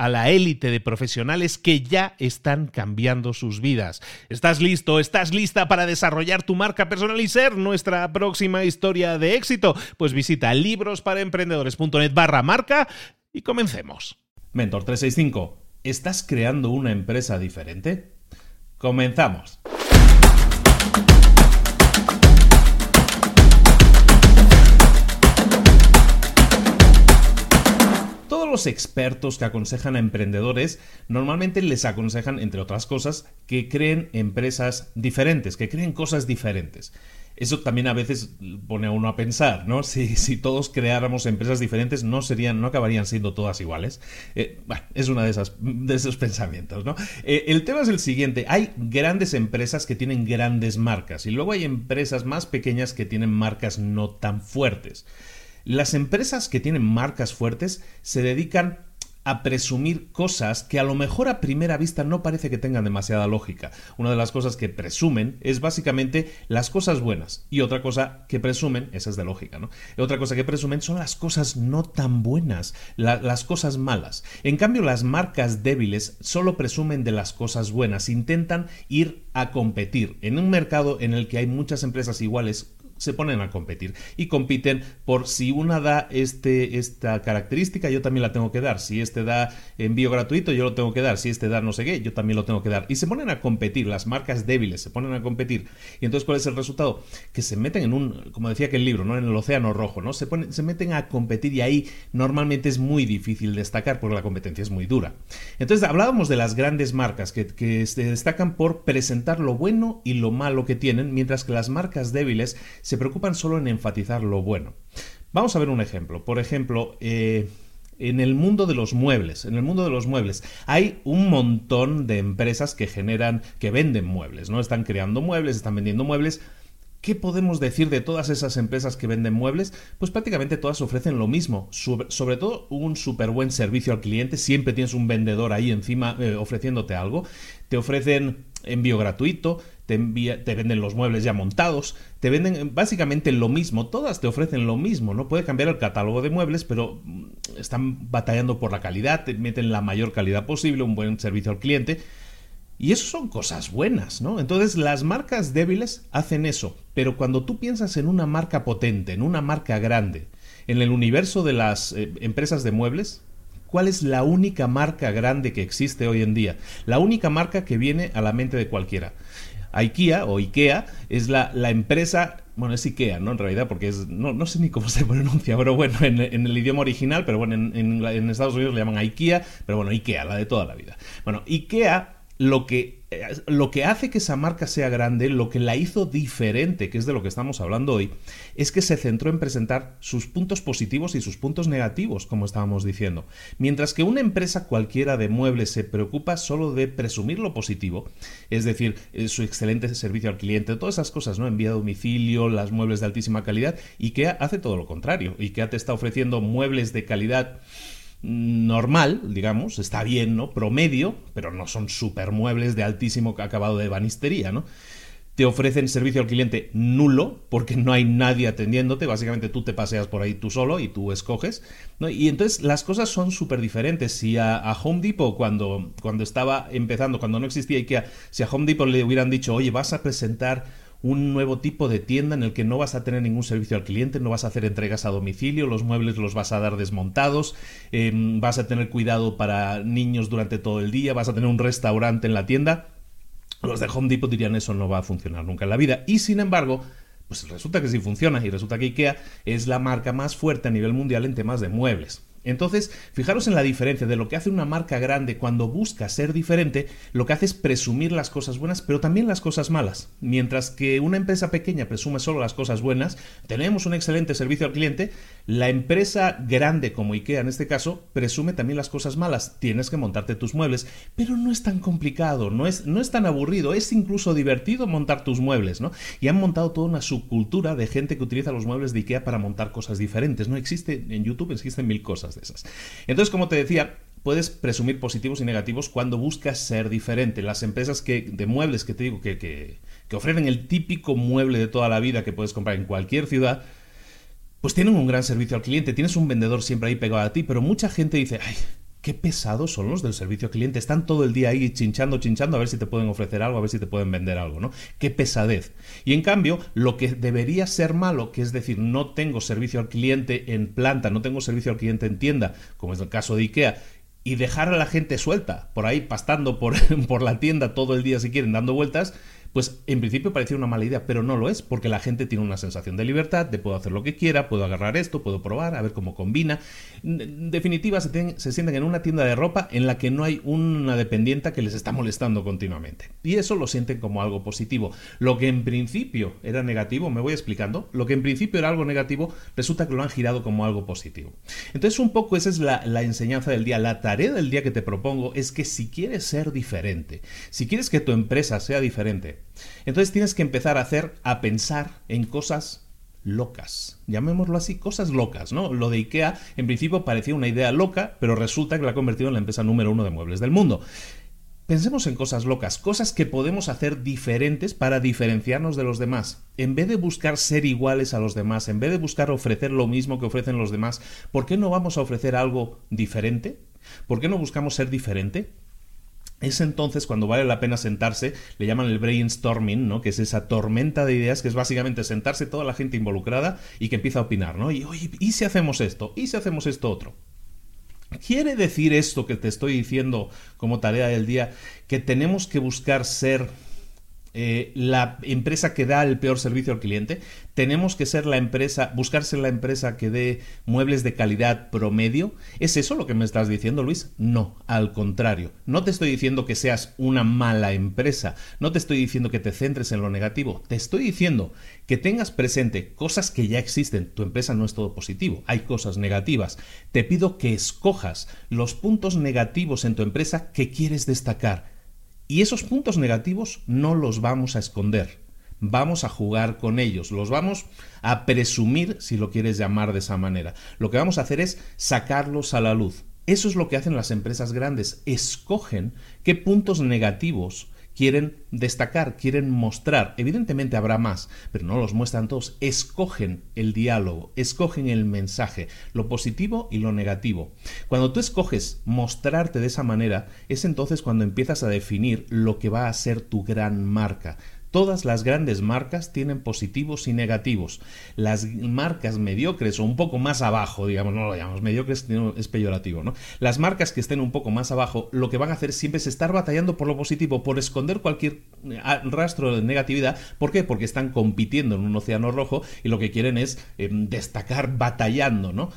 a la élite de profesionales que ya están cambiando sus vidas. ¿Estás listo? ¿Estás lista para desarrollar tu marca personal y ser nuestra próxima historia de éxito? Pues visita librosparaemprendedores.net barra marca y comencemos. Mentor 365, ¿estás creando una empresa diferente? Comenzamos. Los expertos que aconsejan a emprendedores normalmente les aconsejan, entre otras cosas, que creen empresas diferentes, que creen cosas diferentes. Eso también a veces pone a uno a pensar, ¿no? Si, todos creáramos empresas diferentes, no serían, no acabarían siendo todas iguales. Eh, bueno, es uno de, de esos pensamientos, ¿no? Eh, el tema es el siguiente: hay grandes empresas que tienen grandes marcas y luego hay empresas más pequeñas que tienen marcas no tan fuertes. Las empresas que tienen marcas fuertes se dedican a presumir cosas que a lo mejor a primera vista no parece que tengan demasiada lógica. Una de las cosas que presumen es básicamente las cosas buenas y otra cosa que presumen, esa es de lógica, ¿no? otra cosa que presumen son las cosas no tan buenas, las cosas malas. En cambio, las marcas débiles solo presumen de las cosas buenas, intentan ir a competir en un mercado en el que hay muchas empresas iguales se ponen a competir y compiten por si una da este, esta característica, yo también la tengo que dar. Si este da envío gratuito, yo lo tengo que dar. Si este da no sé qué, yo también lo tengo que dar. Y se ponen a competir, las marcas débiles se ponen a competir. Y entonces, ¿cuál es el resultado? Que se meten en un, como decía que el libro, ¿no? En el océano rojo, ¿no? Se, ponen, se meten a competir y ahí normalmente es muy difícil destacar porque la competencia es muy dura. Entonces, hablábamos de las grandes marcas que, que se destacan por presentar lo bueno y lo malo que tienen, mientras que las marcas débiles se preocupan solo en enfatizar lo bueno. Vamos a ver un ejemplo. Por ejemplo, eh, en el mundo de los muebles, en el mundo de los muebles, hay un montón de empresas que generan, que venden muebles, ¿no? Están creando muebles, están vendiendo muebles. ¿Qué podemos decir de todas esas empresas que venden muebles? Pues prácticamente todas ofrecen lo mismo, sobre, todo un súper buen servicio al cliente, siempre tienes un vendedor ahí encima eh, ofreciéndote algo, te ofrecen envío gratuito, te, venden los muebles ya montados, te venden básicamente lo mismo, todas te ofrecen lo mismo, no puede cambiar el catálogo de muebles, pero mm, están batallando por la calidad, te meten la mayor calidad posible, un buen servicio al cliente. Y eso son cosas buenas, ¿no? Entonces las marcas débiles hacen eso, pero cuando tú piensas en una marca potente, en una marca grande, en el universo de las eh, empresas de muebles, ¿Cuál es la única marca grande que existe hoy en día? La única marca que viene a la mente de cualquiera. IKEA o IKEA es la, la empresa, bueno, es IKEA, ¿no? En realidad, porque es, no, no sé ni cómo se pronuncia, pero bueno, en, el idioma original, pero bueno, en, Estados Unidos le llaman IKEA, pero bueno, IKEA, la de toda la vida. Bueno, IKEA lo que lo que hace que esa marca sea grande, lo que la hizo diferente, que es de lo que estamos hablando hoy, es que se centró en presentar sus puntos positivos y sus puntos negativos, como estábamos diciendo. Mientras que una empresa cualquiera de muebles se preocupa solo de presumir lo positivo, es decir, eh, su excelente servicio al cliente, todas esas cosas, ¿no? Envía a domicilio, las muebles de altísima calidad, y que hace todo lo contrario, y que te está ofreciendo muebles de calidad normal, digamos, está bien, ¿no? Promedio, pero no son supermuebles de altísimo acabado de banistería, ¿no? Te ofrecen servicio al cliente nulo porque no hay nadie atendiéndote, básicamente tú te paseas por ahí tú solo y tú escoges, ¿no? Y entonces las cosas son súper diferentes. Si a, Home Depot cuando, cuando estaba empezando, cuando no existía IKEA, si a Home Depot le hubieran dicho, oye, vas a presentar un nuevo tipo de tienda en el que no vas a tener ningún servicio al cliente, no vas a hacer entregas a domicilio, los muebles los vas a dar desmontados, em, vas a tener cuidado para niños durante todo el día, vas a tener un restaurante en la tienda. Los de Home Depot dirían eso no va a funcionar nunca en la vida. Y sin embargo, pues resulta que sí funciona y resulta que IKEA es la marca más fuerte a nivel mundial en temas de muebles. Entonces, fijaros en la diferencia de lo que hace una marca grande cuando busca ser diferente, lo que hace es presumir las cosas buenas, pero también las cosas malas. Mientras que una empresa pequeña presume solo las cosas buenas, tenemos un excelente servicio al cliente, la empresa grande como IKEA en este caso presume también las cosas malas. Tienes que montarte tus muebles, pero no es tan complicado, no es, no es tan aburrido, es incluso divertido montar tus muebles, ¿no? Y han montado toda una subcultura de gente que utiliza los muebles de IKEA para montar cosas diferentes, ¿no? Existe en YouTube, existen mil cosas de esas. Entonces, como te decía, puedes presumir positivos y negativos cuando buscas ser diferente. Las empresas que, de muebles que te digo que, que, que ofrecen el típico mueble de toda la vida que puedes comprar en cualquier ciudad, pues tienen un gran servicio al cliente, tienes un vendedor siempre ahí pegado a ti, pero mucha gente dice, ay, Qué pesados son los del servicio al cliente. Están todo el día ahí chinchando, chinchando a ver si te pueden ofrecer algo, a ver si te pueden vender algo, ¿no? Qué pesadez. Y en cambio, lo que debería ser malo, que es decir, no tengo servicio al cliente en planta, no tengo servicio al cliente en tienda, como es el caso de IKEA, y dejar a la gente suelta por ahí pastando por, por la tienda todo el día si quieren, dando vueltas, pues en principio parecía una mala idea, pero no lo es, porque la gente tiene una sensación de libertad, de puedo hacer lo que quiera, puedo agarrar esto, puedo probar, a ver cómo combina. En definitiva, se, sienten en una tienda de ropa en la que no hay una dependienta que les está molestando continuamente. Y eso lo sienten como algo positivo. Lo que en principio era negativo, me voy explicando, lo que en principio era algo negativo, resulta que lo han girado como algo positivo. Entonces, un poco esa es la, la enseñanza del día. La tarea del día que te propongo es que si quieres ser diferente, si quieres que tu empresa sea diferente, entonces tienes que empezar a hacer, a pensar en cosas locas. Llamémoslo así, cosas locas, ¿no? Lo de IKEA en principio parecía una idea loca, pero resulta que la ha convertido en la empresa número uno de muebles del mundo. Pensemos en cosas locas, cosas que podemos hacer diferentes para diferenciarnos de los demás. En vez de buscar ser iguales a los demás, en vez de buscar ofrecer lo mismo que ofrecen los demás, ¿por qué no vamos a ofrecer algo diferente? ¿Por qué no buscamos ser diferente? Es entonces cuando vale la pena sentarse, le llaman el brainstorming, ¿no? Que es esa tormenta de ideas que es básicamente sentarse toda la gente involucrada y que empieza a opinar, ¿no? Y ¿y si hacemos esto? ¿Y si hacemos esto otro? ¿Quiere decir esto que te estoy diciendo como tarea del día que tenemos que buscar ser eh, la empresa que da el peor servicio al cliente. Tenemos que ser la empresa, buscarse la empresa que dé muebles de calidad promedio. ¿Es eso lo que me estás diciendo, Luis? No, al contrario. No te estoy diciendo que seas una mala empresa. No te estoy diciendo que te centres en lo negativo. Te estoy diciendo que tengas presente cosas que ya existen. Tu empresa no es todo positivo. Hay cosas negativas. Te pido que escojas los puntos negativos en tu empresa que quieres destacar y esos puntos negativos no los vamos a esconder. Vamos a jugar con ellos, los vamos a presumir, si lo quieres llamar de esa manera. Lo que vamos a hacer es sacarlos a la luz. Eso es lo que hacen las empresas grandes. Escogen qué puntos negativos quieren destacar, quieren mostrar. Evidentemente habrá más, pero no los muestran todos. Escogen el diálogo, escogen el mensaje, lo positivo y lo negativo. Cuando tú escoges mostrarte de esa manera, es entonces cuando empiezas a definir lo que va a ser tu gran marca. Todas las grandes marcas tienen positivos y negativos. Las marcas mediocres o un poco más abajo, digamos, no lo llamamos mediocres, es peyorativo, ¿no? Las marcas que estén un poco más abajo, lo que van a hacer siempre es estar batallando por lo positivo, por esconder cualquier eh, rastro de negatividad. ¿Por qué? Porque están compitiendo en un océano rojo y lo que quieren es em, destacar batallando, ¿no?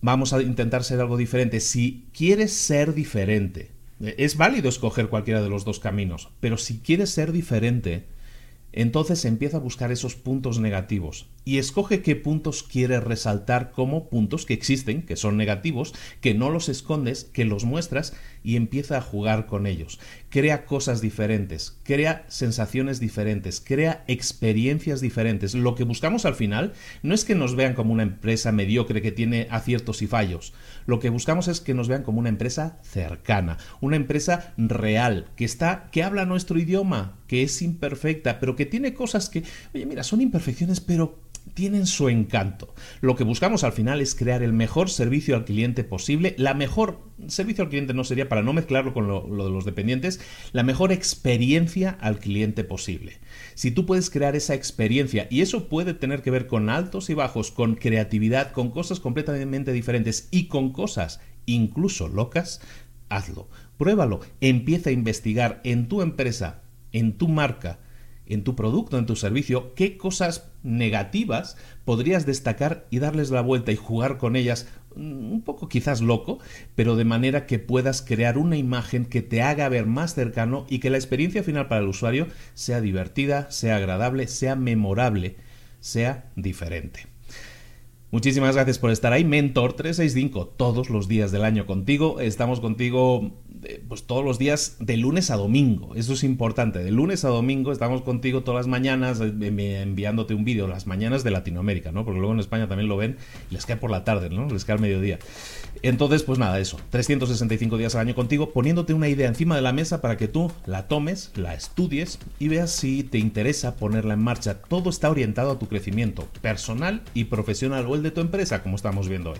Vamos a intentar ser algo diferente. Si quieres ser diferente, Es válido escoger cualquiera de los dos caminos, pero si quieres ser diferente, entonces empieza a buscar esos puntos negativos y escoge qué puntos quieres resaltar como puntos que existen, que son negativos, que no los escondes, que los muestras y empieza a jugar con ellos. Crea cosas diferentes, crea sensaciones diferentes, crea experiencias diferentes. Lo que buscamos al final no es que nos vean como una empresa mediocre que tiene aciertos y fallos. Lo que buscamos es que nos vean como una empresa cercana, una empresa real, que está que habla nuestro idioma, que es imperfecta, pero que tiene cosas que, oye, mira, son imperfecciones, pero tienen su encanto. Lo que buscamos al final es crear el mejor servicio al cliente posible, la mejor servicio al cliente no sería para no mezclarlo con lo, de los dependientes, la mejor experiencia al cliente posible. Si tú puedes crear esa experiencia, y eso puede tener que ver con altos y bajos, con creatividad, con cosas completamente diferentes y con cosas incluso locas, hazlo, pruébalo, empieza a investigar en tu empresa, en tu marca, en tu producto, en tu servicio, qué cosas negativas podrías destacar y darles la vuelta y jugar con ellas mm, un poco quizás loco, pero de manera que puedas crear una imagen que te haga ver más cercano y que la experiencia final para el usuario sea divertida, sea agradable, sea memorable, sea diferente. Muchísimas gracias por estar ahí, Mentor 365, todos los días del año contigo. Estamos contigo pues todos los días de lunes a domingo. Eso es importante. De lunes a domingo estamos contigo todas las mañanas eh, enviándote un vídeo, las mañanas de Latinoamérica, ¿no? Porque luego en España también lo ven y les cae por la tarde, ¿no? Les cae al mediodía. Entonces, pues nada, eso. 365 días al año contigo, poniéndote una idea encima de la mesa para que tú la tomes, la estudies y veas si te interesa ponerla en marcha. Todo está orientado a tu crecimiento personal y profesional o el de tu empresa, como estamos viendo hoy.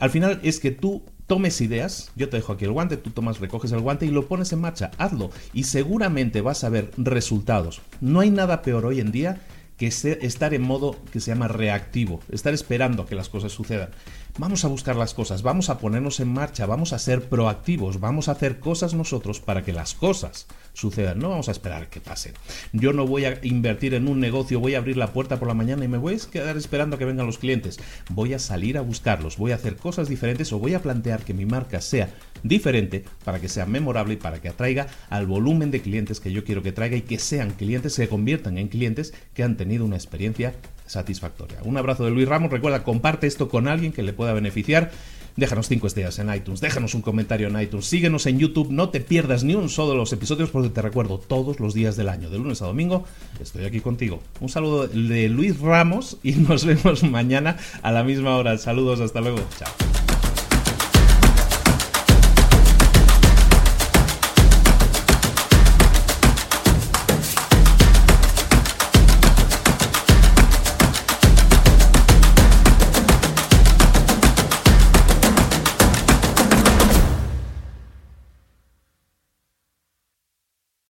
Al final es que tú tomes ideas, yo te dejo aquí el guante, tú tomas, recoges el guante y lo pones en marcha, hazlo y seguramente vas a ver resultados. No hay nada peor hoy en día que estar en modo que se llama reactivo, estar esperando a que las cosas sucedan. Vamos a buscar las cosas, vamos a ponernos en marcha, vamos a ser proactivos, vamos a hacer cosas nosotros para que las cosas sucedan. No vamos a esperar que pasen. Yo no voy a invertir en un negocio, voy a abrir la puerta por la mañana y me voy a quedar esperando a que vengan los clientes. Voy a salir a buscarlos, voy a hacer cosas diferentes o voy a plantear que mi marca sea diferente para que sea memorable y para que atraiga al volumen de clientes que yo quiero que traiga y que sean clientes, se conviertan en clientes que han tenido una experiencia satisfactoria. Un abrazo de Luis Ramos. Recuerda, comparte esto con alguien que le pueda beneficiar. Déjanos 5 estrellas en iTunes, déjanos un comentario en iTunes, síguenos en YouTube, no te pierdas ni un solo de los episodios porque te recuerdo todos los días del año, de lunes a domingo, estoy aquí contigo. Un saludo de Luis Ramos y nos vemos mañana a la misma hora. Saludos, hasta luego. Chao.